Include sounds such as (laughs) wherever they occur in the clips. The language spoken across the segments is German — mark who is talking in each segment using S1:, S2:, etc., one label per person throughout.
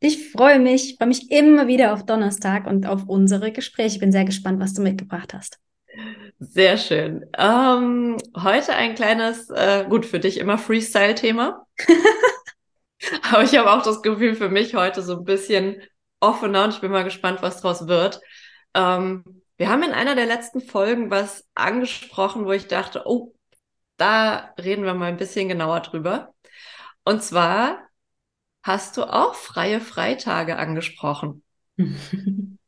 S1: Ich freue mich, freue mich immer wieder auf Donnerstag und auf unsere Gespräche. Ich bin sehr gespannt, was du mitgebracht hast.
S2: Sehr schön. Ähm, heute ein kleines, äh, gut, für dich immer Freestyle-Thema. (laughs) Aber ich habe auch das Gefühl für mich heute so ein bisschen offener und ich bin mal gespannt, was draus wird. Ähm, wir haben in einer der letzten Folgen was angesprochen, wo ich dachte, oh, da reden wir mal ein bisschen genauer drüber. Und zwar hast du auch freie Freitage angesprochen. (laughs)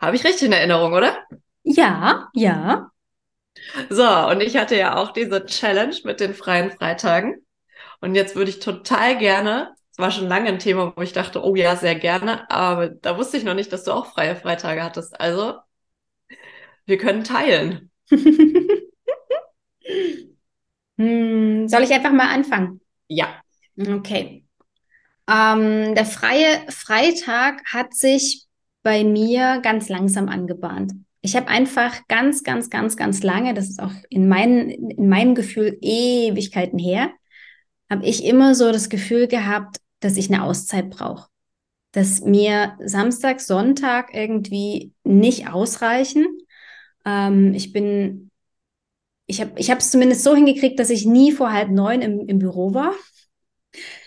S2: Habe ich richtig in Erinnerung, oder?
S1: Ja, ja.
S2: So, und ich hatte ja auch diese Challenge mit den freien Freitagen. Und jetzt würde ich total gerne, es war schon lange ein Thema, wo ich dachte, oh ja, sehr gerne, aber da wusste ich noch nicht, dass du auch freie Freitage hattest. Also, wir können teilen. (laughs)
S1: hm, soll ich einfach mal anfangen?
S2: Ja.
S1: Okay. Ähm, der freie Freitag hat sich bei mir ganz langsam angebahnt. Ich habe einfach ganz, ganz, ganz, ganz lange, das ist auch in, mein, in meinem Gefühl Ewigkeiten her, habe ich immer so das Gefühl gehabt, dass ich eine Auszeit brauche. Dass mir Samstag, Sonntag irgendwie nicht ausreichen. Ähm, ich bin, ich habe ich es zumindest so hingekriegt, dass ich nie vor halb neun im, im Büro war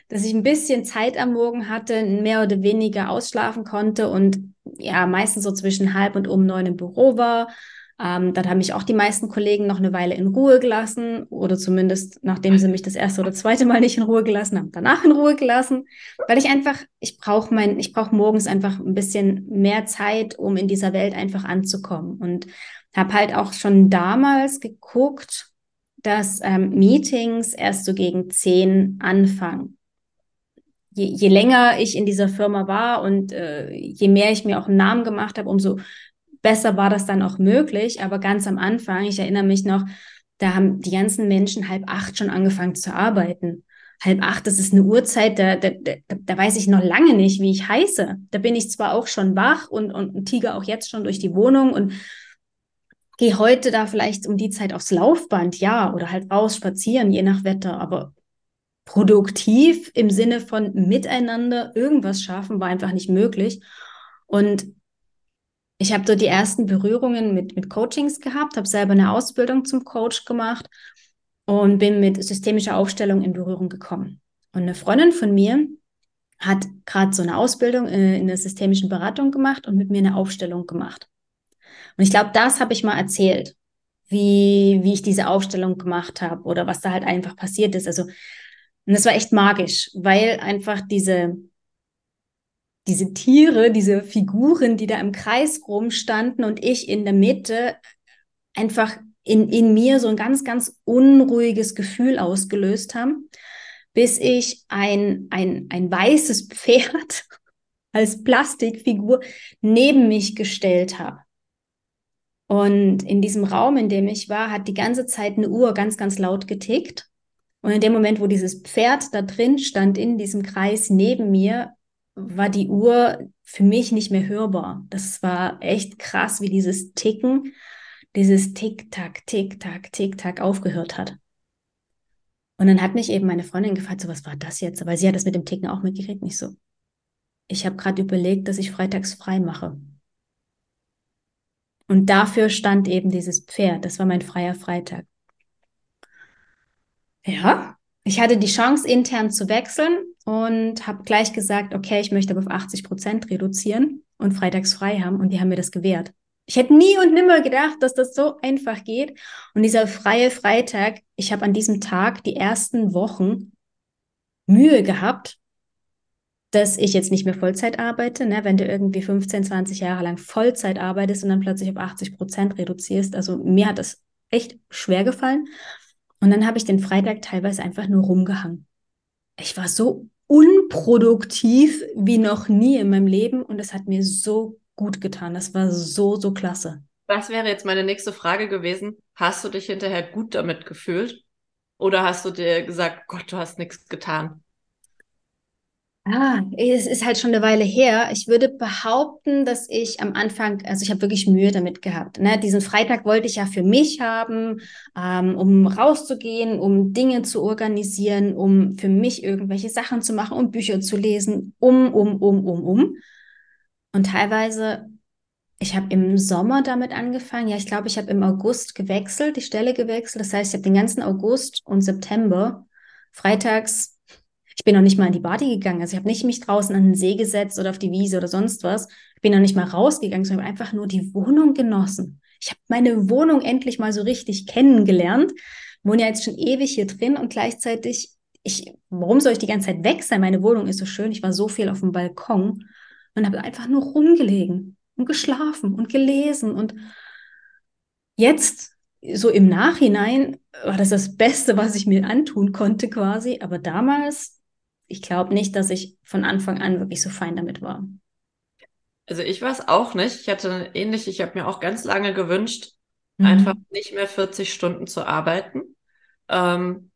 S1: dass ich ein bisschen Zeit am Morgen hatte, mehr oder weniger ausschlafen konnte und ja, meistens so zwischen halb und um neun im Büro war. Ähm, dann haben mich auch die meisten Kollegen noch eine Weile in Ruhe gelassen oder zumindest nachdem sie mich das erste oder zweite Mal nicht in Ruhe gelassen haben, danach in Ruhe gelassen, weil ich einfach, ich brauche mein, ich brauche morgens einfach ein bisschen mehr Zeit, um in dieser Welt einfach anzukommen. Und habe halt auch schon damals geguckt, dass ähm, Meetings erst so gegen zehn anfangen je, je länger ich in dieser Firma war und äh, je mehr ich mir auch einen Namen gemacht habe, umso besser war das dann auch möglich. Aber ganz am Anfang, ich erinnere mich noch, da haben die ganzen Menschen halb acht schon angefangen zu arbeiten. Halb acht, das ist eine Uhrzeit, da, da, da, da weiß ich noch lange nicht, wie ich heiße. Da bin ich zwar auch schon wach und, und, tiger auch jetzt schon durch die Wohnung und gehe heute da vielleicht um die Zeit aufs Laufband, ja, oder halt raus spazieren, je nach Wetter. Aber produktiv im Sinne von miteinander irgendwas schaffen, war einfach nicht möglich. Und ich habe dort die ersten Berührungen mit, mit Coachings gehabt, habe selber eine Ausbildung zum Coach gemacht und bin mit systemischer Aufstellung in Berührung gekommen. Und eine Freundin von mir hat gerade so eine Ausbildung äh, in der systemischen Beratung gemacht und mit mir eine Aufstellung gemacht. Und ich glaube, das habe ich mal erzählt, wie, wie ich diese Aufstellung gemacht habe oder was da halt einfach passiert ist. Also und das war echt magisch, weil einfach diese, diese Tiere, diese Figuren, die da im Kreis rumstanden und ich in der Mitte, einfach in, in mir so ein ganz, ganz unruhiges Gefühl ausgelöst haben, bis ich ein, ein, ein weißes (laughs) Pferd als Plastikfigur neben mich gestellt habe. Und in diesem Raum, in dem ich war, hat die ganze Zeit eine Uhr ganz, ganz laut getickt. Und in dem Moment, wo dieses Pferd da drin stand, in diesem Kreis neben mir, war die Uhr für mich nicht mehr hörbar. Das war echt krass, wie dieses Ticken, dieses Tick-Tack, Tick-Tack, Tick-Tack aufgehört hat. Und dann hat mich eben meine Freundin gefragt, so was war das jetzt? Weil sie hat das mit dem Ticken auch mitgekriegt, nicht so. Ich habe gerade überlegt, dass ich freitags frei mache. Und dafür stand eben dieses Pferd. Das war mein freier Freitag. Ja, ich hatte die Chance, intern zu wechseln und habe gleich gesagt, okay, ich möchte aber auf 80 Prozent reduzieren und freitags frei haben. Und die haben mir das gewährt. Ich hätte nie und nimmer gedacht, dass das so einfach geht. Und dieser freie Freitag, ich habe an diesem Tag die ersten Wochen Mühe gehabt, dass ich jetzt nicht mehr Vollzeit arbeite. Ne? Wenn du irgendwie 15, 20 Jahre lang Vollzeit arbeitest und dann plötzlich auf 80 Prozent reduzierst. Also mir hat das echt schwer gefallen. Und dann habe ich den Freitag teilweise einfach nur rumgehangen. Ich war so unproduktiv wie noch nie in meinem Leben und es hat mir so gut getan. Das war so, so klasse.
S2: Das wäre jetzt meine nächste Frage gewesen. Hast du dich hinterher gut damit gefühlt? Oder hast du dir gesagt, Gott, du hast nichts getan?
S1: Ah, es ist halt schon eine Weile her. Ich würde behaupten, dass ich am Anfang, also ich habe wirklich Mühe damit gehabt. Ne? Diesen Freitag wollte ich ja für mich haben, ähm, um rauszugehen, um Dinge zu organisieren, um für mich irgendwelche Sachen zu machen, um Bücher zu lesen, um, um, um, um, um. Und teilweise, ich habe im Sommer damit angefangen. Ja, ich glaube, ich habe im August gewechselt, die Stelle gewechselt. Das heißt, ich habe den ganzen August und September freitags ich bin noch nicht mal in die Party gegangen. Also ich habe nicht mich draußen an den See gesetzt oder auf die Wiese oder sonst was. Ich bin noch nicht mal rausgegangen, sondern einfach nur die Wohnung genossen. Ich habe meine Wohnung endlich mal so richtig kennengelernt. Wohne ja jetzt schon ewig hier drin und gleichzeitig, ich, warum soll ich die ganze Zeit weg sein? Meine Wohnung ist so schön. Ich war so viel auf dem Balkon und habe einfach nur rumgelegen und geschlafen und gelesen und jetzt so im Nachhinein war das das Beste, was ich mir antun konnte quasi. Aber damals ich glaube nicht, dass ich von Anfang an wirklich so fein damit war.
S2: Also ich war es auch nicht. Ich hatte ähnlich, ich habe mir auch ganz lange gewünscht, mhm. einfach nicht mehr 40 Stunden zu arbeiten. Ähm,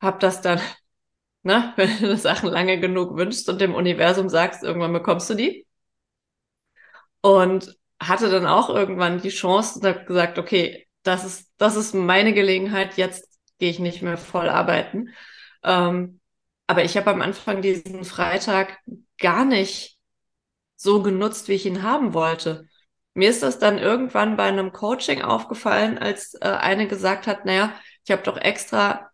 S2: habe das dann, (laughs) ne, (laughs) wenn du Sachen lange genug wünschst und dem Universum sagst, irgendwann bekommst du die. Und hatte dann auch irgendwann die Chance und habe gesagt, okay, das ist, das ist meine Gelegenheit, jetzt gehe ich nicht mehr voll arbeiten. Ähm, aber ich habe am Anfang diesen Freitag gar nicht so genutzt, wie ich ihn haben wollte. Mir ist das dann irgendwann bei einem Coaching aufgefallen, als äh, eine gesagt hat, naja, ich habe doch extra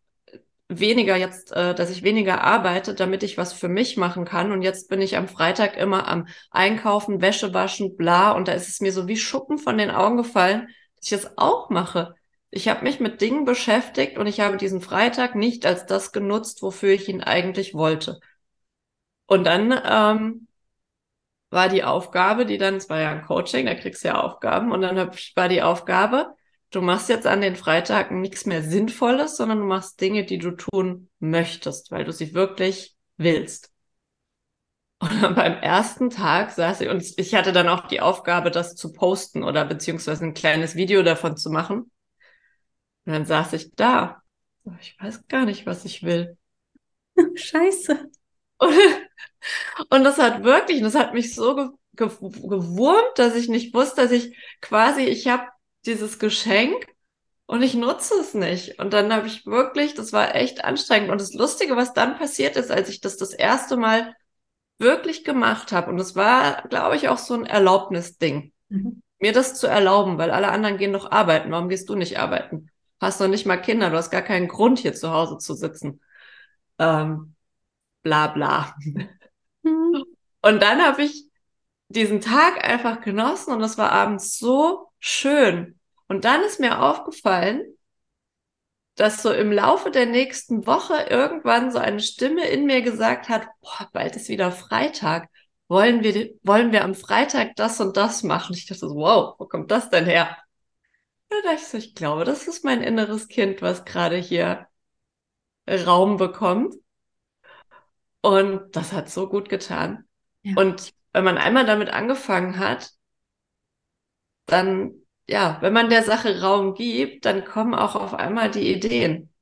S2: weniger jetzt, äh, dass ich weniger arbeite, damit ich was für mich machen kann. Und jetzt bin ich am Freitag immer am Einkaufen, Wäsche waschen, bla. Und da ist es mir so wie Schuppen von den Augen gefallen, dass ich das auch mache. Ich habe mich mit Dingen beschäftigt und ich habe diesen Freitag nicht als das genutzt, wofür ich ihn eigentlich wollte. Und dann ähm, war die Aufgabe, die dann, es war ja ein Coaching, da kriegst du ja Aufgaben, und dann war die Aufgabe, du machst jetzt an den Freitagen nichts mehr Sinnvolles, sondern du machst Dinge, die du tun möchtest, weil du sie wirklich willst. Und dann beim ersten Tag saß ich, und ich hatte dann auch die Aufgabe, das zu posten oder beziehungsweise ein kleines Video davon zu machen. Und dann saß ich da. Ich weiß gar nicht, was ich will. (laughs)
S1: Scheiße. (laughs)
S2: Und, das hat wirklich, das hat mich so ge ge gewurmt, dass ich nicht wusste, dass ich quasi, ich habe dieses Geschenk und ich nutze es nicht. Und dann habe ich wirklich, das war echt anstrengend. Und das Lustige, was dann passiert ist, als ich das das erste Mal wirklich gemacht habe, und das war, glaube ich, auch so ein Erlaubnisding, mhm. mir das zu erlauben, weil alle anderen gehen doch arbeiten. Warum gehst du nicht arbeiten? Hast noch nicht mal Kinder, du hast gar keinen Grund, hier zu Hause zu sitzen. Ähm, bla bla. Mhm. Und dann habe ich diesen Tag einfach genossen und es war abends so schön. Und dann ist mir aufgefallen, dass so im Laufe der nächsten Woche irgendwann so eine Stimme in mir gesagt hat, boah, bald ist wieder Freitag. Wollen wir, wollen wir am Freitag das und das machen? Ich dachte so, wow, wo kommt das denn her? Da dachte ich so, ich glaube, das ist mein inneres Kind, was gerade hier Raum bekommt. Und das hat so gut getan. Ja. Und wenn man einmal damit angefangen hat, dann, ja, wenn man der Sache Raum gibt, dann kommen auch auf einmal die Ideen.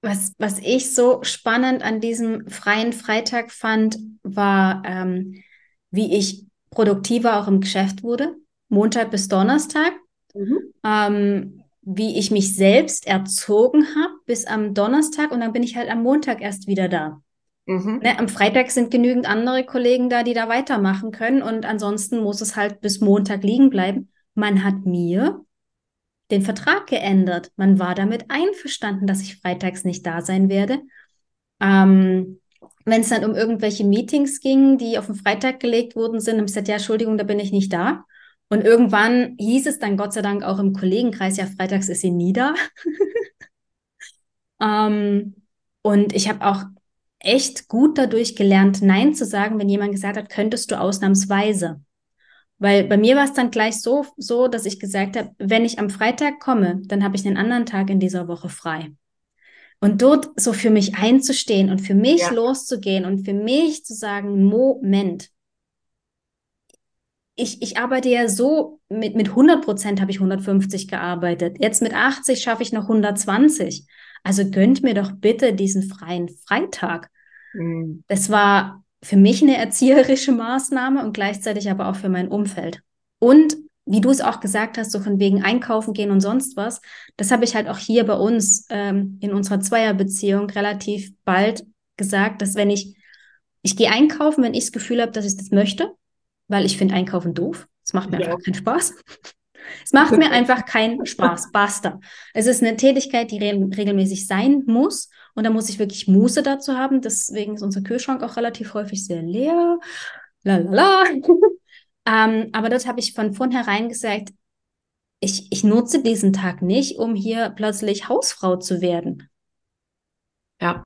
S1: Was, was ich so spannend an diesem freien Freitag fand, war, ähm, wie ich produktiver auch im Geschäft wurde. Montag bis Donnerstag, mhm. ähm, wie ich mich selbst erzogen habe bis am Donnerstag und dann bin ich halt am Montag erst wieder da. Mhm. Ne, am Freitag sind genügend andere Kollegen da, die da weitermachen können und ansonsten muss es halt bis Montag liegen bleiben. Man hat mir den Vertrag geändert. Man war damit einverstanden, dass ich freitags nicht da sein werde. Ähm, wenn es dann um irgendwelche Meetings ging, die auf den Freitag gelegt worden sind, habe ich gesagt, ja, Entschuldigung, da bin ich nicht da. Und irgendwann hieß es dann Gott sei Dank auch im Kollegenkreis, ja, freitags ist sie nie da. (laughs) ähm, und ich habe auch echt gut dadurch gelernt, Nein zu sagen, wenn jemand gesagt hat, könntest du ausnahmsweise. Weil bei mir war es dann gleich so, so, dass ich gesagt habe, wenn ich am Freitag komme, dann habe ich einen anderen Tag in dieser Woche frei. Und dort so für mich einzustehen und für mich ja. loszugehen und für mich zu sagen, Moment, ich, ich arbeite ja so, mit, mit 100 Prozent habe ich 150 gearbeitet. Jetzt mit 80 schaffe ich noch 120. Also gönnt mir doch bitte diesen freien Freitag. Mhm. Das war für mich eine erzieherische Maßnahme und gleichzeitig aber auch für mein Umfeld. Und wie du es auch gesagt hast, so von wegen einkaufen gehen und sonst was, das habe ich halt auch hier bei uns ähm, in unserer Zweierbeziehung relativ bald gesagt, dass wenn ich, ich gehe einkaufen, wenn ich das Gefühl habe, dass ich das möchte, weil ich finde Einkaufen doof. Es macht mir ja. einfach keinen Spaß. Es macht mir einfach keinen (laughs) Spaß. Basta. Es ist eine Tätigkeit, die re regelmäßig sein muss. Und da muss ich wirklich Muße dazu haben. Deswegen ist unser Kühlschrank auch relativ häufig sehr leer. La la la. (laughs) ähm, aber dort habe ich von vornherein gesagt, ich, ich nutze diesen Tag nicht, um hier plötzlich Hausfrau zu werden.
S2: Ja.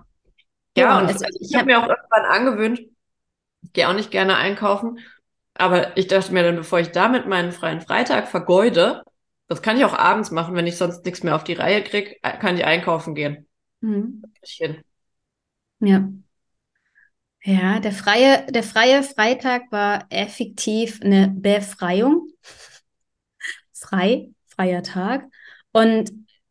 S2: Ja, ja und also, ich, ich habe hab mir auch irgendwann angewöhnt, ich gehe auch nicht gerne einkaufen, aber ich dachte mir dann, bevor ich damit meinen freien Freitag vergeude, das kann ich auch abends machen, wenn ich sonst nichts mehr auf die Reihe kriege, äh, kann ich einkaufen gehen. Mhm.
S1: Ja. Ja, der freie, der freie Freitag war effektiv eine Befreiung. (laughs) Frei, freier Tag. Und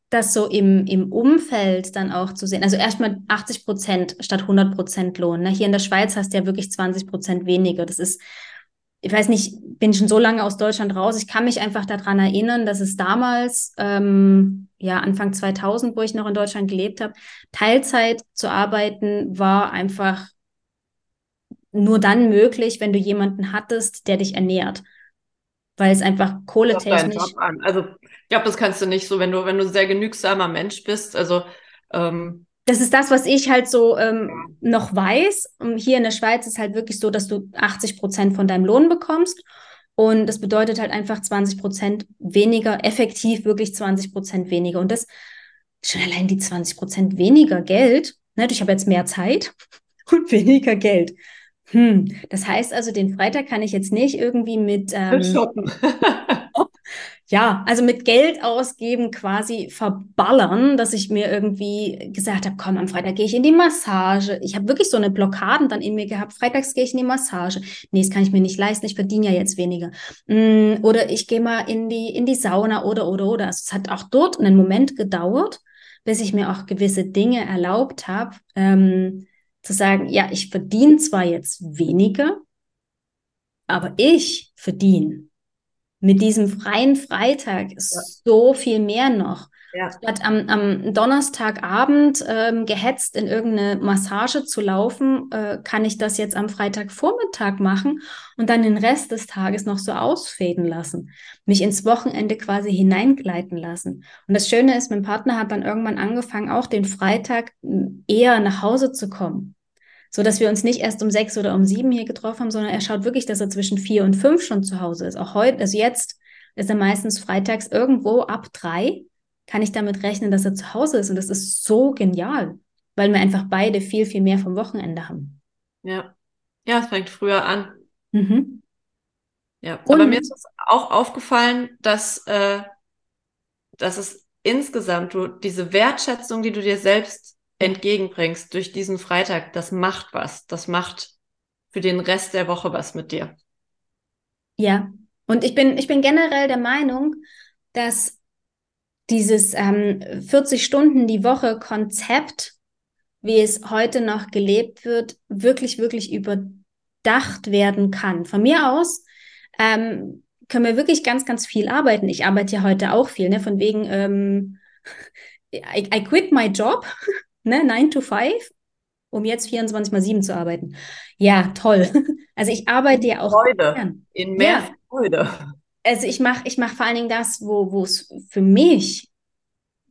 S1: das so im, im Umfeld dann auch zu sehen. Also erstmal 80 Prozent statt 100 Prozent Lohn. Ne? Hier in der Schweiz hast du ja wirklich 20 Prozent weniger. Das ist ich weiß nicht, bin schon so lange aus Deutschland raus. Ich kann mich einfach daran erinnern, dass es damals, ähm, ja, Anfang 2000, wo ich noch in Deutschland gelebt habe, Teilzeit zu arbeiten war einfach nur dann möglich, wenn du jemanden hattest, der dich ernährt. Weil es einfach kohletechnisch.
S2: Also, ich glaube, das kannst du nicht so, wenn du, wenn du ein sehr genügsamer Mensch bist. Also, ähm,
S1: das ist das, was ich halt so ähm, noch weiß. Und hier in der Schweiz ist halt wirklich so, dass du 80 Prozent von deinem Lohn bekommst. Und das bedeutet halt einfach 20 Prozent weniger, effektiv wirklich 20 Prozent weniger. Und das schon allein die 20 Prozent weniger Geld. Ne, ich habe jetzt mehr Zeit (laughs) und weniger Geld. Hm, das heißt also, den Freitag kann ich jetzt nicht irgendwie mit ähm, shoppen. (laughs) ja, also mit Geld ausgeben quasi verballern, dass ich mir irgendwie gesagt habe, komm, am Freitag gehe ich in die Massage. Ich habe wirklich so eine Blockaden dann in mir gehabt. Freitags gehe ich in die Massage. Nee, das kann ich mir nicht leisten. Ich verdiene ja jetzt weniger. Mm, oder ich gehe mal in die, in die Sauna oder, oder, oder. Also es hat auch dort einen Moment gedauert, bis ich mir auch gewisse Dinge erlaubt habe, ähm, zu sagen, ja, ich verdiene zwar jetzt weniger, aber ich verdiene mit diesem freien Freitag ist ja. so viel mehr noch. Ja. Statt am, am Donnerstagabend ähm, gehetzt in irgendeine Massage zu laufen, äh, kann ich das jetzt am Freitagvormittag machen und dann den Rest des Tages noch so ausfäden lassen, mich ins Wochenende quasi hineingleiten lassen. Und das Schöne ist, mein Partner hat dann irgendwann angefangen, auch den Freitag eher nach Hause zu kommen so dass wir uns nicht erst um sechs oder um sieben hier getroffen haben, sondern er schaut wirklich, dass er zwischen vier und fünf schon zu Hause ist. Auch heute, also jetzt ist er meistens freitags irgendwo ab drei, kann ich damit rechnen, dass er zu Hause ist. Und das ist so genial, weil wir einfach beide viel, viel mehr vom Wochenende haben.
S2: Ja. Ja, es fängt früher an. Mhm. Ja, und, aber mir ist auch aufgefallen, dass, äh, dass es insgesamt du diese Wertschätzung, die du dir selbst entgegenbringst durch diesen Freitag, das macht was. Das macht für den Rest der Woche was mit dir.
S1: Ja, und ich bin, ich bin generell der Meinung, dass dieses ähm, 40 Stunden die Woche Konzept, wie es heute noch gelebt wird, wirklich, wirklich überdacht werden kann. Von mir aus ähm, können wir wirklich ganz, ganz viel arbeiten. Ich arbeite ja heute auch viel, ne? von wegen ähm, (laughs) I, I quit my job ne, 9 to 5, um jetzt 24 mal 7 zu arbeiten. Ja, toll. (laughs) Also ich arbeite ja auch
S2: Freude. Gern. In mehr ja. Freude.
S1: Also ich mache ich mach vor allen Dingen das, wo es für mich,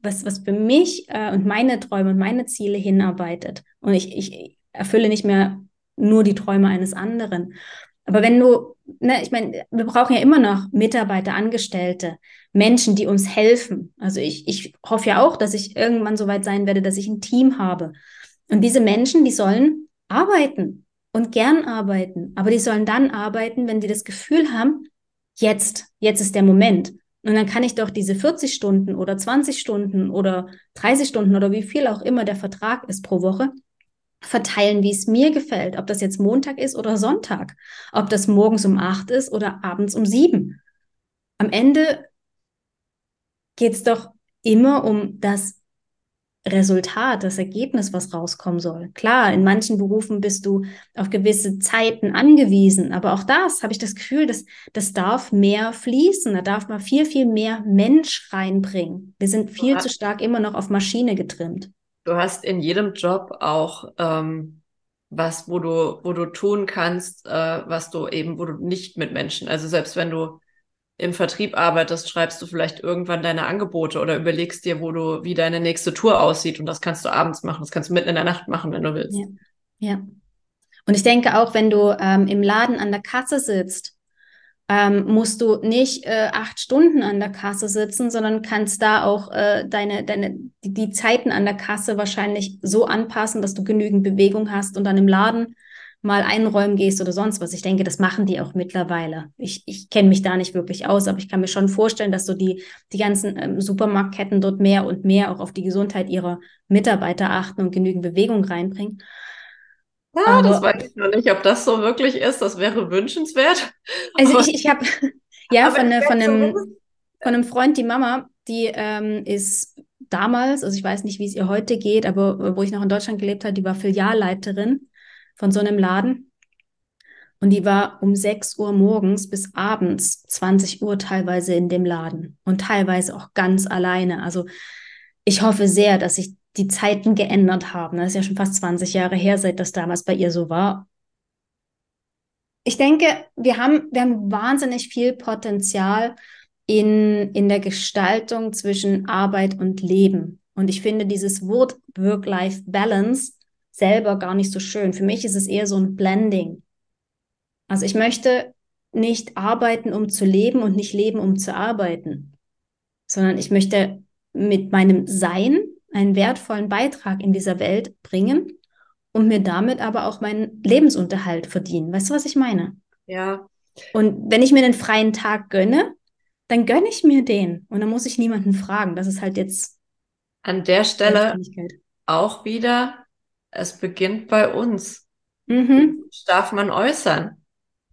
S1: was, was für mich äh, und meine Träume und meine Ziele hinarbeitet. Und ich, ich erfülle nicht mehr nur die Träume eines anderen. Aber wenn du, ne, ich meine, wir brauchen ja immer noch Mitarbeiter, Angestellte, Menschen, die uns helfen. Also ich, ich hoffe ja auch, dass ich irgendwann so weit sein werde, dass ich ein Team habe. Und diese Menschen, die sollen arbeiten und gern arbeiten. Aber die sollen dann arbeiten, wenn sie das Gefühl haben, jetzt, jetzt ist der Moment. Und dann kann ich doch diese 40 Stunden oder 20 Stunden oder 30 Stunden oder wie viel auch immer der Vertrag ist pro Woche, verteilen, wie es mir gefällt, ob das jetzt Montag ist oder Sonntag, ob das morgens um acht ist oder abends um sieben. Am Ende geht es doch immer um das Resultat, das Ergebnis, was rauskommen soll. Klar, in manchen Berufen bist du auf gewisse Zeiten angewiesen, aber auch das habe ich das Gefühl, dass das darf mehr fließen. Da darf man viel, viel mehr Mensch reinbringen. Wir sind viel zu stark immer noch auf Maschine getrimmt.
S2: Du hast in jedem Job auch ähm, was, wo du, wo du tun kannst, äh, was du eben, wo du nicht mit Menschen, also selbst wenn du im Vertrieb arbeitest, schreibst du vielleicht irgendwann deine Angebote oder überlegst dir, wo du, wie deine nächste Tour aussieht. Und das kannst du abends machen. Das kannst du mitten in der Nacht machen, wenn du willst.
S1: Ja. ja. Und ich denke auch, wenn du ähm, im Laden an der Kasse sitzt, ähm, musst du nicht äh, acht Stunden an der Kasse sitzen, sondern kannst da auch äh, deine, deine, die, die Zeiten an der Kasse wahrscheinlich so anpassen, dass du genügend Bewegung hast und dann im Laden mal einräumen gehst oder sonst was. Ich denke, das machen die auch mittlerweile. Ich, ich kenne mich da nicht wirklich aus, aber ich kann mir schon vorstellen, dass so die, die ganzen ähm, Supermarktketten dort mehr und mehr auch auf die Gesundheit ihrer Mitarbeiter achten und genügend Bewegung reinbringen.
S2: Ja, das weiß ich noch nicht, ob das so wirklich ist. Das wäre wünschenswert. (laughs)
S1: Also ich, ich habe (laughs) ja von, ne, von, einem, von einem Freund, die Mama, die ähm, ist damals, also ich weiß nicht, wie es ihr heute geht, aber wo ich noch in Deutschland gelebt habe, die war Filialleiterin von so einem Laden. Und die war um 6 Uhr morgens bis abends 20 Uhr teilweise in dem Laden und teilweise auch ganz alleine. Also ich hoffe sehr, dass sich die Zeiten geändert haben. Das ist ja schon fast 20 Jahre her, seit das damals bei ihr so war. Ich denke, wir haben, wir haben wahnsinnig viel Potenzial in, in der Gestaltung zwischen Arbeit und Leben. Und ich finde dieses Wort Work-Life-Balance selber gar nicht so schön. Für mich ist es eher so ein Blending. Also ich möchte nicht arbeiten, um zu leben und nicht leben, um zu arbeiten, sondern ich möchte mit meinem Sein einen wertvollen Beitrag in dieser Welt bringen und mir damit aber auch meinen Lebensunterhalt verdienen. Weißt du, was ich meine?
S2: Ja.
S1: Und wenn ich mir den freien Tag gönne, dann gönne ich mir den und dann muss ich niemanden fragen. Das ist halt jetzt
S2: an der Stelle auch wieder es beginnt bei uns. Mhm. Darf man äußern.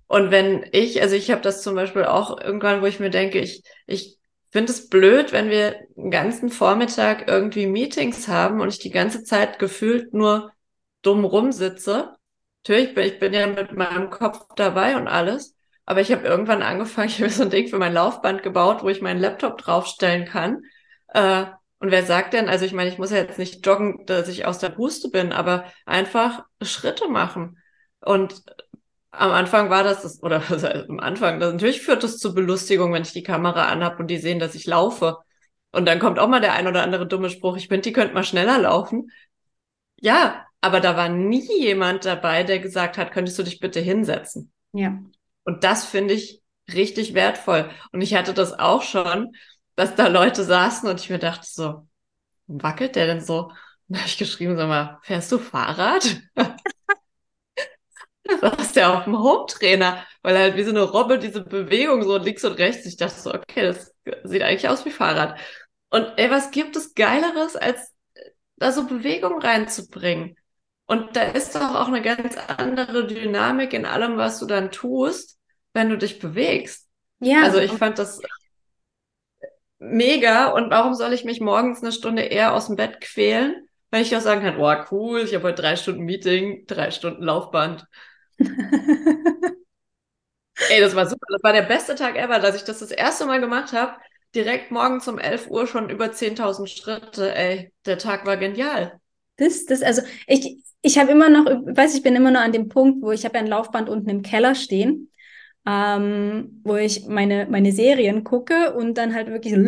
S2: Und wenn ich, also ich habe das zum Beispiel auch irgendwann, wo ich mir denke, ich, ich finde es blöd, wenn wir einen ganzen Vormittag irgendwie Meetings haben und ich die ganze Zeit gefühlt nur dumm rumsitze. Natürlich bin ich bin ja mit meinem Kopf dabei und alles, aber ich habe irgendwann angefangen, (laughs) ich habe so ein Ding für mein Laufband gebaut, wo ich meinen Laptop draufstellen kann. Äh, und wer sagt denn, also ich meine, ich muss ja jetzt nicht joggen, dass ich aus der Puste bin, aber einfach Schritte machen. Und am Anfang war das, das oder (laughs) also am Anfang, das, natürlich führt das zu Belustigung, wenn ich die Kamera anhab und die sehen, dass ich laufe. Und dann kommt auch mal der ein oder andere dumme Spruch, ich finde, die könnten mal schneller laufen. Ja, aber da war nie jemand dabei, der gesagt hat, könntest du dich bitte hinsetzen?
S1: Ja.
S2: Und das finde ich richtig wertvoll. Und ich hatte das auch schon, dass da Leute saßen und ich mir dachte so, wackelt der denn so? Und da habe ich geschrieben, sag mal, fährst du Fahrrad? (laughs) ist der auf dem Home-Trainer, weil halt wie so eine Robbe diese Bewegung so links und rechts. Ich dachte so, okay, das sieht eigentlich aus wie Fahrrad. Und ey, was gibt es Geileres, als da so Bewegung reinzubringen? Und da ist doch auch eine ganz andere Dynamik in allem, was du dann tust, wenn du dich bewegst. Ja. Also ich fand das mega und warum soll ich mich morgens eine Stunde eher aus dem Bett quälen, weil ich auch sagen kann, oh cool, ich habe heute drei Stunden Meeting, drei Stunden Laufband. Ey, das war super. Das war der beste Tag ever, dass ich das das erste Mal gemacht habe. Direkt morgens um 11 Uhr schon über 10.000 Schritte. Ey, der Tag war genial.
S1: Das, das, also ich, ich habe immer noch, weiß ich bin immer noch an dem Punkt, wo ich habe ein Laufband unten im Keller stehen ähm, wo ich meine, meine Serien gucke und dann halt wirklich so,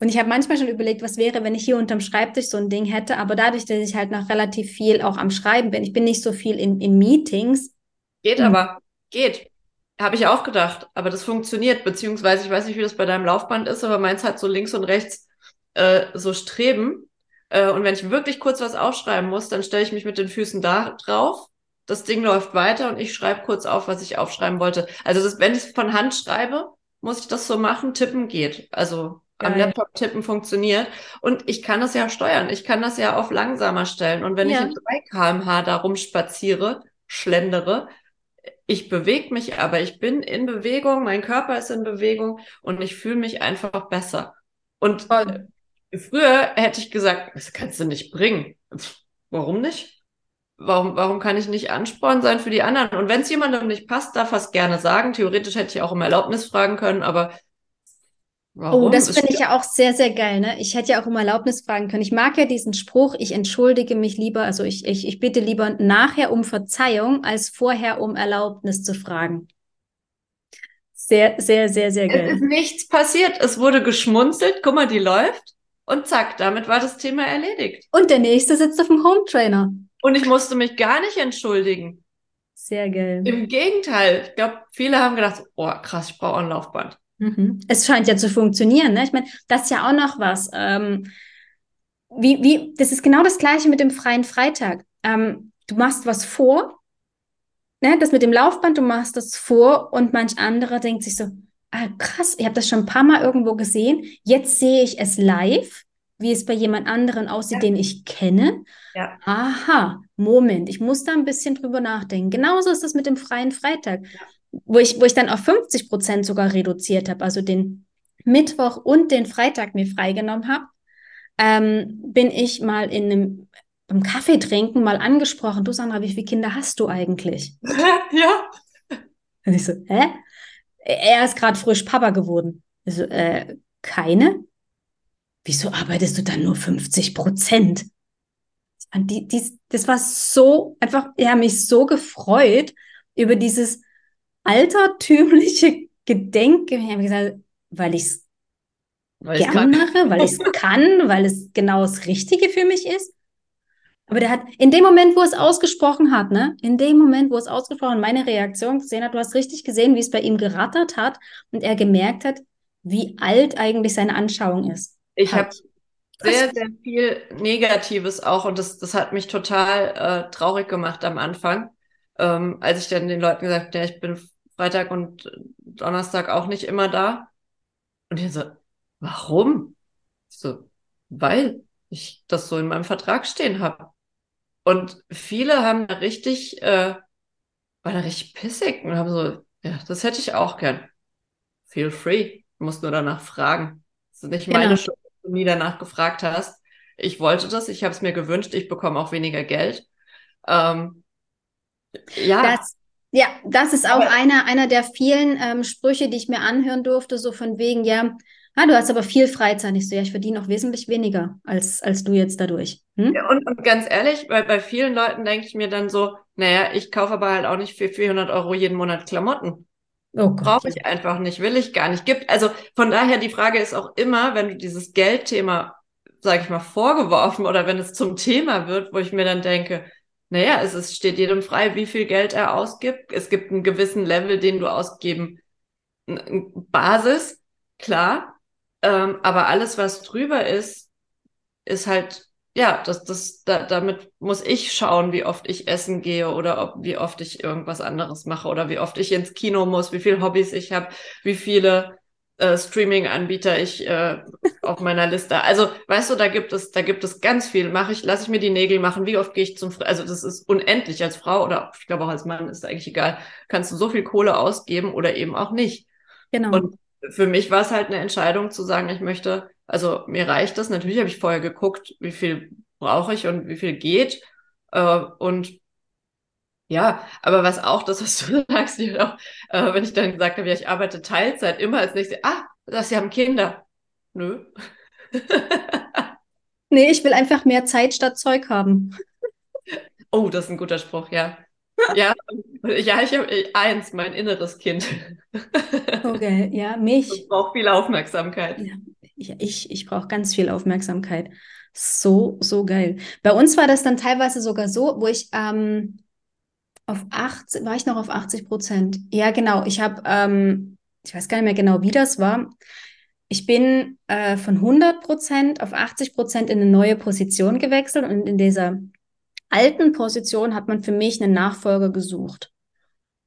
S1: und ich habe manchmal schon überlegt, was wäre, wenn ich hier unterm Schreibtisch so ein Ding hätte, aber dadurch, dass ich halt noch relativ viel auch am Schreiben bin, ich bin nicht so viel in, in Meetings.
S2: Geht hm. aber, geht. Habe ich auch gedacht, aber das funktioniert, beziehungsweise ich weiß nicht, wie das bei deinem Laufband ist, aber meins hat so links und rechts äh, so Streben. Äh, und wenn ich wirklich kurz was aufschreiben muss, dann stelle ich mich mit den Füßen da drauf das Ding läuft weiter und ich schreibe kurz auf, was ich aufschreiben wollte. Also das, wenn ich von Hand schreibe, muss ich das so machen. Tippen geht. Also am
S1: Geil.
S2: Laptop tippen funktioniert. Und ich kann das ja steuern. Ich kann das ja auf langsamer stellen. Und wenn
S1: Ja.
S2: ich in 3 km/h da rumspaziere, schlendere, ich bewege mich aber, ich bin in Bewegung, mein Körper ist in Bewegung und ich fühle mich einfach besser. Und
S1: Voll.
S2: äh, früher hätte ich gesagt, das kannst du nicht bringen. Pff, warum nicht? Warum, warum kann ich nicht Ansporn sein für die anderen? Und wenn es jemandem nicht passt, darf er es gerne sagen. Theoretisch hätte ich auch um Erlaubnis fragen können, aber warum?
S1: Oh, das
S2: Es
S1: finde ich ja auch sehr, sehr geil, ne? Ich hätte ja auch um Erlaubnis fragen können. Ich mag ja diesen Spruch, ich entschuldige mich lieber, also ich, ich, ich bitte lieber nachher um Verzeihung, als vorher um Erlaubnis zu fragen. Sehr, sehr, sehr, sehr
S2: Es
S1: geil.
S2: ist nichts passiert. Es wurde geschmunzelt. Guck mal, die läuft. Und zack, damit war das Thema erledigt.
S1: Und der nächste sitzt auf dem Home Trainer.
S2: Und ich musste mich gar nicht entschuldigen.
S1: Sehr geil.
S2: Im Gegenteil. Ich glaube, viele haben gedacht, oh krass, ich brauche ein Laufband.
S1: Mhm. Es scheint ja zu funktionieren, ne? Ich meine, das ist ja auch noch was. Ähm, wie, wie, das ist genau das Gleiche mit dem freien Freitag. Ähm, du machst was vor, ne? Das mit dem Laufband, du machst das vor und manch anderer denkt sich so, ah, krass, ich habe das schon ein paar Mal irgendwo gesehen. Jetzt sehe ich es live, wie es bei jemand anderen aussieht,
S2: Ja.
S1: den ich kenne.
S2: Ja.
S1: Aha, Moment, ich muss da ein bisschen drüber nachdenken. Genauso ist das mit dem freien Freitag, wo ich, wo ich dann auf 50 Prozent sogar reduziert habe, also den Mittwoch und den Freitag mir freigenommen habe, ähm, bin ich mal in einem beim Kaffee trinken mal angesprochen. Du Sandra, wie viele Kinder hast du eigentlich? (laughs)
S2: ja.
S1: Und ich so, hä? Er ist gerade frisch Papa geworden. Ich so, äh, keine? Wieso arbeitest du dann nur 50 Prozent? Und die, dies, das war so einfach, ich habe mich so gefreut über dieses altertümliche Gedenken. Ich gesagt, weil ich es
S2: Weil ich
S1: gern
S2: kann.
S1: mache, weil ich es (laughs) kann, weil es genau das Richtige für mich ist. Aber der hat, in dem Moment, wo es ausgesprochen hat, ne, in dem Moment, wo es ausgesprochen, meine Reaktion gesehen hat, du hast richtig gesehen, wie es bei ihm gerattert hat und er gemerkt hat, wie alt eigentlich seine Anschauung ist.
S2: Ich
S1: Hat.
S2: habe sehr, sehr viel Negatives auch und das, das hat mich total äh, traurig gemacht am Anfang, ähm, als ich dann den Leuten gesagt habe, ja, ich bin Freitag und Donnerstag auch nicht immer da. Und die so, warum? Ich so, weil ich das so in meinem Vertrag stehen habe. Und viele haben da richtig, äh, waren da richtig pissig und haben so, ja, das hätte ich auch gern. Feel free. Du musst nur danach fragen. Das ist nicht meine
S1: Genau.
S2: Schuld, dass du nie danach gefragt hast. Ich wollte das, ich habe es mir gewünscht, ich bekomme auch weniger Geld. Ähm, ja,
S1: Das, ja, das ist auch
S2: Aber-
S1: einer, einer der vielen ähm, Sprüche, die ich mir anhören durfte, so von wegen, ja, ah, du hast aber viel Freizeit. Ich so, ja, ich verdiene auch wesentlich weniger als, als du jetzt dadurch. Hm?
S2: Ja, und, und ganz ehrlich, bei, bei vielen Leuten denke ich mir dann so, naja, ich kaufe aber halt auch nicht für 400 Euro jeden Monat Klamotten.
S1: Oh.
S2: Brauche ich einfach nicht, will ich gar nicht. Gibt, also von daher, die Frage ist auch immer, wenn du dieses Geldthema, sage ich mal, vorgeworfen oder wenn es zum Thema wird, wo ich mir dann denke, naja, es ist, steht jedem frei, wie viel Geld er ausgibt. Es gibt einen gewissen Level, den du ausgeben, Basis, klar. Ähm, aber alles, was drüber ist, ist halt, ja, das, das, da, damit muss ich schauen, wie oft ich essen gehe oder ob, wie oft ich irgendwas anderes mache oder wie oft ich ins Kino muss, wie viele Hobbys ich habe, wie viele äh, Streaming-Anbieter ich äh, auf meiner Liste. Also, weißt du, da gibt es, da gibt es ganz viel. Mache ich, lasse ich mir die Nägel machen, wie oft gehe ich zum Friseur? Also, das ist unendlich als Frau oder ich glaube auch als Mann ist eigentlich egal. Kannst du so viel Kohle ausgeben oder eben auch nicht.
S1: Genau.
S2: Und für mich war es halt eine Entscheidung zu sagen, ich möchte, also mir reicht das. Natürlich habe ich vorher geguckt, wie viel brauche ich und wie viel geht. Äh, und ja, aber was auch, das, was du (laughs) sagst, auch, äh, wenn ich dann gesagt habe, ja, ich arbeite Teilzeit, immer als nächstes, ah, das, sie haben Kinder. Nö. (laughs)
S1: Nee, ich will einfach mehr Zeit statt Zeug haben.
S2: Oh, das ist ein guter Spruch, ja. Ja, ja, ich habe eins, mein inneres Kind. (laughs)
S1: Okay, ja, mich.
S2: Das braucht viel Aufmerksamkeit.
S1: Ja, ich, ich, ich brauche ganz viel Aufmerksamkeit. So, so geil. Bei uns war das dann teilweise sogar so, wo ich ähm, auf 80, war ich noch auf 80 Prozent? Ja, genau. Ich habe, ähm, ich weiß gar nicht mehr genau, wie das war. Ich bin äh, von 100 Prozent auf 80 Prozent in eine neue Position gewechselt und in dieser alten Position hat man für mich einen Nachfolger gesucht.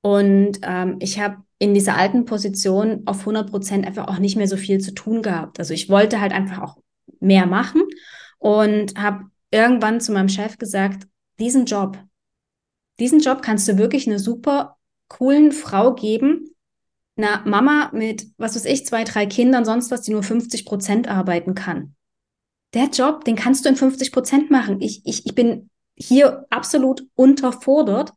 S1: Und ähm, ich habe in dieser alten Position auf 100 Prozent einfach auch nicht mehr so viel zu tun gehabt. Also ich wollte halt einfach auch mehr machen und habe irgendwann zu meinem Chef gesagt, diesen Job, diesen Job kannst du wirklich einer super coolen Frau geben, einer Mama mit, was weiß ich, zwei, drei Kindern, sonst was, die nur 50 Prozent arbeiten kann. Der Job, den kannst du in 50 Prozent machen. Ich, ich, ich bin hier absolut unterfordert.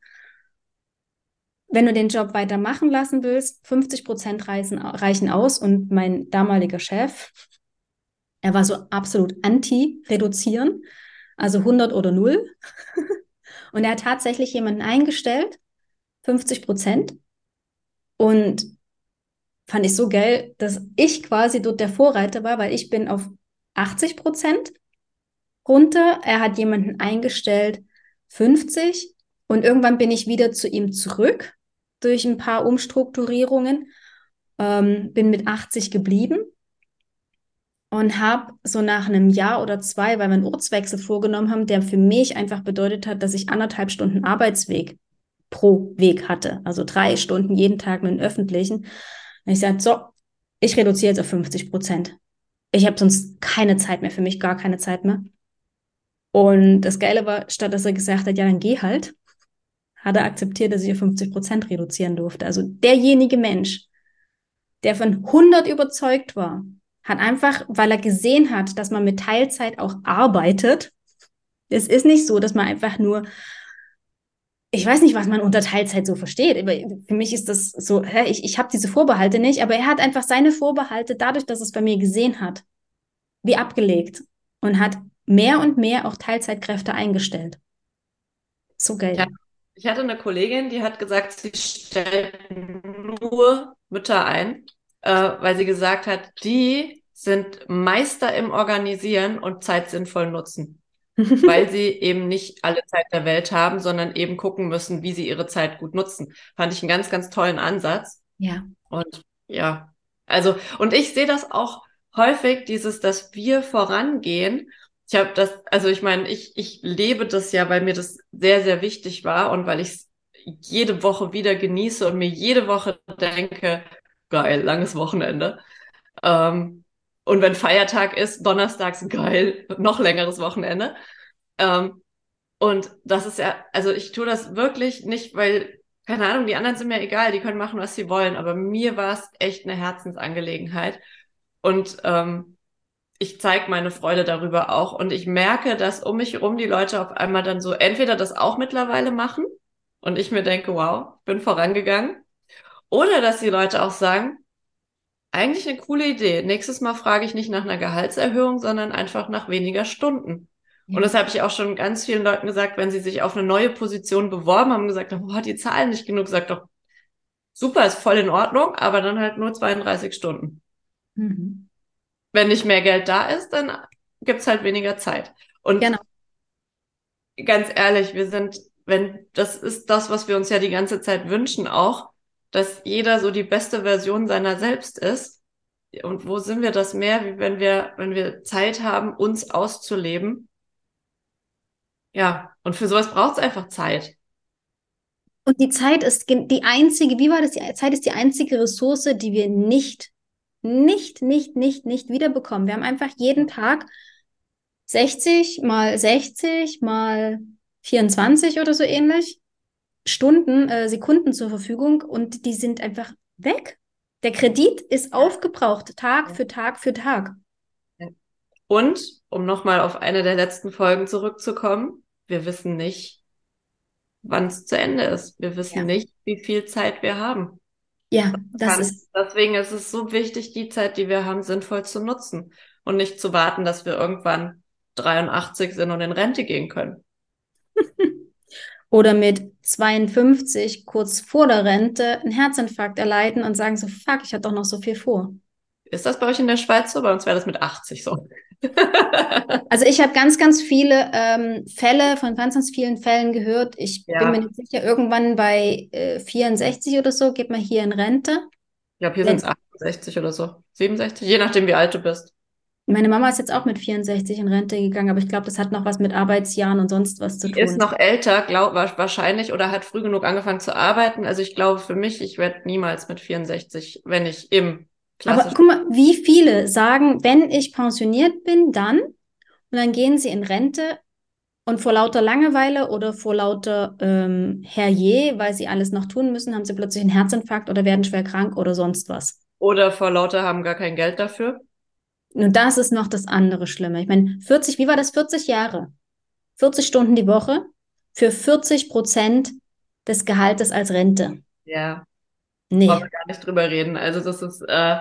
S1: Wenn du den Job weitermachen lassen willst, 50 Prozent reichen aus. Und mein damaliger Chef, er war so absolut anti-reduzieren, also 100 oder 0. (laughs) Und er hat tatsächlich jemanden eingestellt, 50 Prozent. Und fand ich so geil, dass ich quasi dort der Vorreiter war, weil ich bin auf 80 Prozent runter. Er hat jemanden eingestellt, 50. Und irgendwann bin ich wieder zu ihm zurück durch ein paar Umstrukturierungen, ähm, bin mit 80 geblieben und habe so nach einem Jahr oder zwei, weil wir einen Ortswechsel vorgenommen haben, der für mich einfach bedeutet hat, dass ich anderthalb Stunden Arbeitsweg pro Weg hatte. Also drei Stunden jeden Tag mit dem Öffentlichen. Und ich sagte, so, ich reduziere jetzt auf 50 Prozent. Ich habe sonst keine Zeit mehr, für mich gar keine Zeit mehr. Und das Geile war, statt dass er gesagt hat, ja, dann geh halt, hat er akzeptiert, dass ich auf 50 Prozent reduzieren durfte. Also derjenige Mensch, der von 100 überzeugt war, hat einfach, weil er gesehen hat, dass man mit Teilzeit auch arbeitet. Es ist nicht so, dass man einfach nur, ich weiß nicht, was man unter Teilzeit so versteht. Für mich ist das so, ich, ich habe diese Vorbehalte nicht, aber er hat einfach seine Vorbehalte dadurch, dass es bei mir gesehen hat, wie abgelegt und hat mehr und mehr auch Teilzeitkräfte eingestellt. So geil.
S2: Ja. Ich hatte eine Kollegin, die hat gesagt, sie stellt nur Mütter ein, äh, weil sie gesagt hat, die sind Meister im Organisieren und Zeit sinnvoll nutzen. (laughs) weil sie eben nicht alle Zeit der Welt haben, sondern eben gucken müssen, wie sie ihre Zeit gut nutzen. Fand ich einen ganz, ganz tollen Ansatz.
S1: Ja.
S2: Und ja, also, und ich sehe das auch häufig, dieses, dass wir vorangehen. Ich habe das, also ich meine, ich, ich lebe das ja, weil mir das sehr, sehr wichtig war und weil ich es jede Woche wieder genieße und mir jede Woche denke, geil, langes Wochenende. Ähm, und wenn Feiertag ist, donnerstags geil, noch längeres Wochenende. Ähm, und das ist ja, also ich tue das wirklich nicht, weil, keine Ahnung, die anderen sind mir egal, die können machen, was sie wollen, aber mir war es echt eine Herzensangelegenheit. Und ähm, ich zeige meine Freude darüber auch. Und ich merke, dass um mich herum die Leute auf einmal dann so entweder das auch mittlerweile machen und ich mir denke, wow, bin vorangegangen. Oder dass die Leute auch sagen, eigentlich eine coole Idee. Nächstes Mal frage ich nicht nach einer Gehaltserhöhung, sondern einfach nach weniger Stunden. Ja. Und das habe ich auch schon ganz vielen Leuten gesagt, wenn sie sich auf eine neue Position beworben haben, gesagt, oh, die zahlen nicht genug, sagt doch, super, ist voll in Ordnung, aber dann halt nur 32 Stunden. Mhm. Wenn nicht mehr Geld da ist, dann gibt's halt weniger Zeit. Und genau. ganz ehrlich, wir sind, wenn, das ist das, was wir uns ja die ganze Zeit wünschen auch, dass jeder so die beste Version seiner selbst ist. Und wo sind wir das mehr, wie wenn wir, wenn wir Zeit haben, uns auszuleben? Ja, und für sowas braucht es einfach Zeit.
S1: Und die Zeit ist die einzige, wie war das? Die Zeit ist die einzige Ressource, die wir nicht nicht, nicht, nicht, nicht wiederbekommen. Wir haben einfach jeden Tag 60 mal 60 mal 24 oder so ähnlich Stunden, äh, Sekunden zur Verfügung und die sind einfach weg. Der Kredit ist aufgebraucht, Tag für Tag für Tag.
S2: Und, um nochmal auf eine der letzten Folgen zurückzukommen, wir wissen nicht, wann es zu Ende ist. Wir wissen ja. nicht, wie viel Zeit wir haben.
S1: Ja, das ist.
S2: Deswegen ist es so wichtig, die Zeit, die wir haben, sinnvoll zu nutzen und nicht zu warten, dass wir irgendwann 83 sind und in Rente gehen können. (laughs)
S1: Oder mit 52 kurz vor der Rente einen Herzinfarkt erleiden und sagen so, fuck, ich hatte doch noch so viel vor.
S2: Ist das bei euch in der Schweiz so? Bei uns wäre das mit 80 so. (laughs)
S1: also ich habe ganz, ganz viele ähm, Fälle, von ganz, ganz vielen Fällen gehört. Ich ja. bin mir nicht sicher, irgendwann bei äh, 64 oder so geht man hier in Rente.
S2: Ich glaube, hier sind es 68 oder so. 67, je nachdem, wie alt du bist.
S1: Meine Mama ist jetzt auch mit 64 in Rente gegangen, aber ich glaube, das hat noch was mit Arbeitsjahren und sonst was zu
S2: Die
S1: tun.
S2: ist noch älter, glaub, wahrscheinlich, oder hat früh genug angefangen zu arbeiten. Also ich glaube für mich, ich werde niemals mit 64, wenn ich im
S1: Aber
S2: klassischen.
S1: guck mal, wie viele sagen, wenn ich pensioniert bin, dann, und dann gehen sie in Rente und vor lauter Langeweile oder vor lauter ähm, Herrje, weil sie alles noch tun müssen, haben sie plötzlich einen Herzinfarkt oder werden schwer krank oder sonst was.
S2: Oder vor lauter haben gar kein Geld dafür.
S1: Und das ist noch das andere Schlimme. Ich meine, 40, wie war das? 40 Jahre. 40 Stunden die Woche für 40 Prozent des Gehaltes als Rente.
S2: Ja,
S1: Nee.
S2: wollen wir gar nicht drüber reden. Also das ist, äh,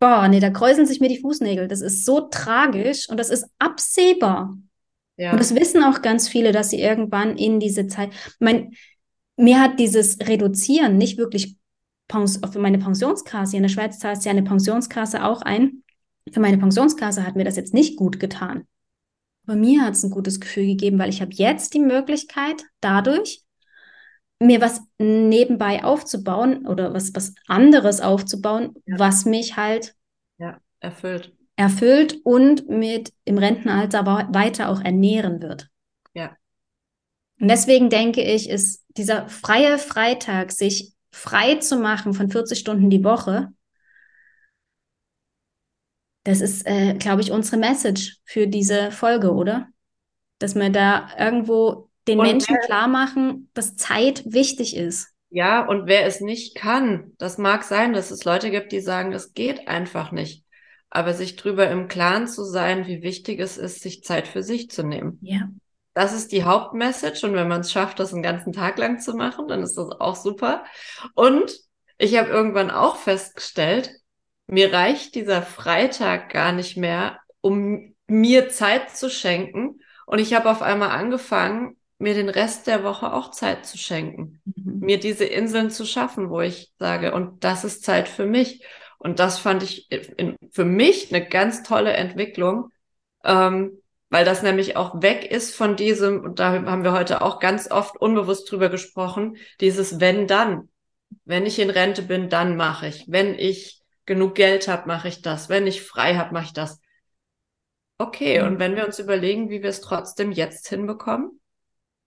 S1: Boah, nee, da kräuseln sich mir die Fußnägel. Das ist so tragisch und das ist absehbar.
S2: ja.
S1: Und das wissen auch ganz viele, dass sie irgendwann in diese Zeit. Ich mein, mir hat dieses Reduzieren nicht wirklich Pens für meine Pensionskasse. In der Schweiz zahlt ja eine Pensionskasse auch ein. Für meine Pensionskasse hat mir das jetzt nicht gut getan. Aber mir hat es ein gutes Gefühl gegeben, weil ich habe jetzt die Möglichkeit, dadurch mir was nebenbei aufzubauen oder was, was anderes aufzubauen,
S2: Ja.
S1: was mich halt
S2: ja, erfüllt.
S1: erfüllt und mit im Rentenalter weiter auch ernähren wird.
S2: Ja.
S1: Und deswegen denke ich, ist dieser freie Freitag, sich frei zu machen von 40 Stunden die Woche, das ist, äh, glaube ich, unsere Message für diese Folge, oder? Dass wir da irgendwo den
S2: Und
S1: Menschen klar machen, dass Zeit wichtig ist.
S2: Ja, und wer es nicht kann, das mag sein, dass es Leute gibt, die sagen, das geht einfach nicht. Aber sich drüber im Klaren zu sein, wie wichtig es ist, sich Zeit für sich zu nehmen.
S1: Ja.
S2: Das ist die Hauptmessage. Und wenn man es schafft, das einen ganzen Tag lang zu machen, dann ist das auch super. Und ich habe irgendwann auch festgestellt, mir reicht dieser Freitag gar nicht mehr, um mir Zeit zu schenken. Und ich habe auf einmal angefangen, mir den Rest der Woche auch Zeit zu schenken
S1: Mhm.
S2: mir diese Inseln zu schaffen, wo ich sage, und das ist Zeit für mich. Und das fand ich in, für mich eine ganz tolle Entwicklung, ähm, weil das nämlich auch weg ist von diesem, und da haben wir heute auch ganz oft unbewusst drüber gesprochen, dieses wenn dann. Wenn ich in Rente bin, dann mache ich. Wenn ich genug Geld habe, mache ich das. Wenn ich frei habe, mache ich das. Okay,
S1: Mhm.
S2: und wenn wir uns überlegen, wie wir es trotzdem jetzt hinbekommen,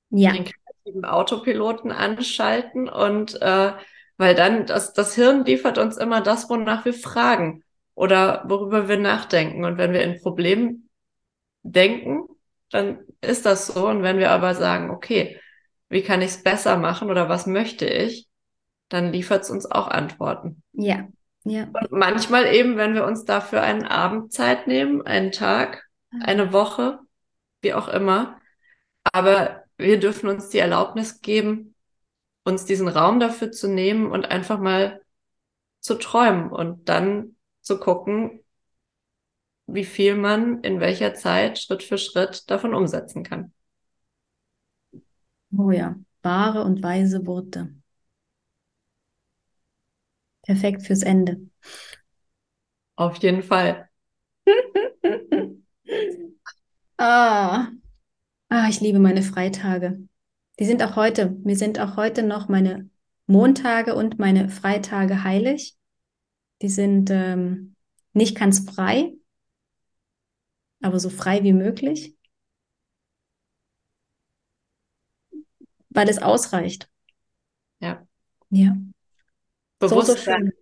S1: Ja.
S2: den kreativen Autopiloten anschalten und äh, weil dann das, das Hirn liefert uns immer das, wonach wir fragen oder worüber wir nachdenken. Und wenn wir in Problemen denken, dann ist das so. Und wenn wir aber sagen, okay, wie kann ich es besser machen oder was möchte ich, dann liefert es uns auch Antworten.
S1: Ja. Ja.
S2: Und manchmal eben, wenn wir uns dafür einen Abend Zeit nehmen, einen Tag, eine Woche, wie auch immer. Aber wir dürfen uns die Erlaubnis geben, uns diesen Raum dafür zu nehmen und einfach mal zu träumen und dann zu gucken, wie viel man in welcher Zeit Schritt für Schritt davon umsetzen kann.
S1: Oh ja, wahre und weise Worte. Perfekt fürs Ende.
S2: Auf jeden Fall. (laughs)
S1: Ah. Ah, ich liebe meine Freitage. Die sind auch heute, mir sind auch heute noch meine Montage und meine Freitage heilig. Die sind ähm, nicht ganz frei, aber so frei wie möglich, weil es ausreicht.
S2: Ja.
S1: Ja, so, so
S2: Bewusstsein.
S1: schön.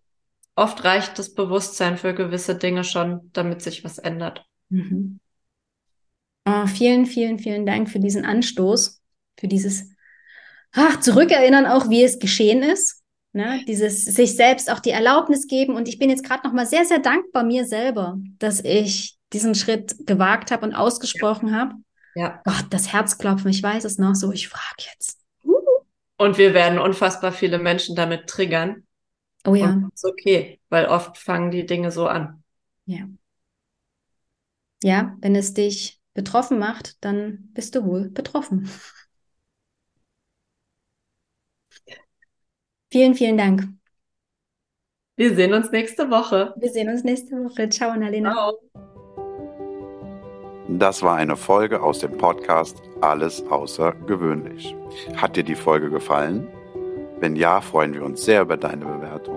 S2: Oft reicht das Bewusstsein für gewisse Dinge schon, damit sich was ändert.
S1: Mhm. Oh, vielen, vielen, vielen Dank für diesen Anstoß, für dieses ach, Zurückerinnern auch, wie es geschehen ist. Ne? Dieses sich selbst auch die Erlaubnis geben. Und ich bin jetzt gerade nochmal sehr, sehr dankbar mir selber, dass ich diesen Schritt gewagt habe und ausgesprochen habe.
S2: Ja.
S1: Gott, das Herzklopfen, ich weiß es noch so, ich frage jetzt.
S2: Und wir werden unfassbar viele Menschen damit triggern.
S1: Oh ja,
S2: Und das ist okay, weil oft fangen die Dinge so an.
S1: ja. Ja, wenn es dich betroffen macht, dann bist du wohl betroffen. (laughs) Vielen, vielen Dank.
S2: Wir sehen uns nächste Woche.
S1: Wir sehen uns nächste Woche. Ciao, Annalena.
S2: Ciao.
S3: Das war eine Folge aus dem Podcast Alles außergewöhnlich. Hat dir die Folge gefallen? Wenn ja, freuen wir uns sehr über deine Bewertung.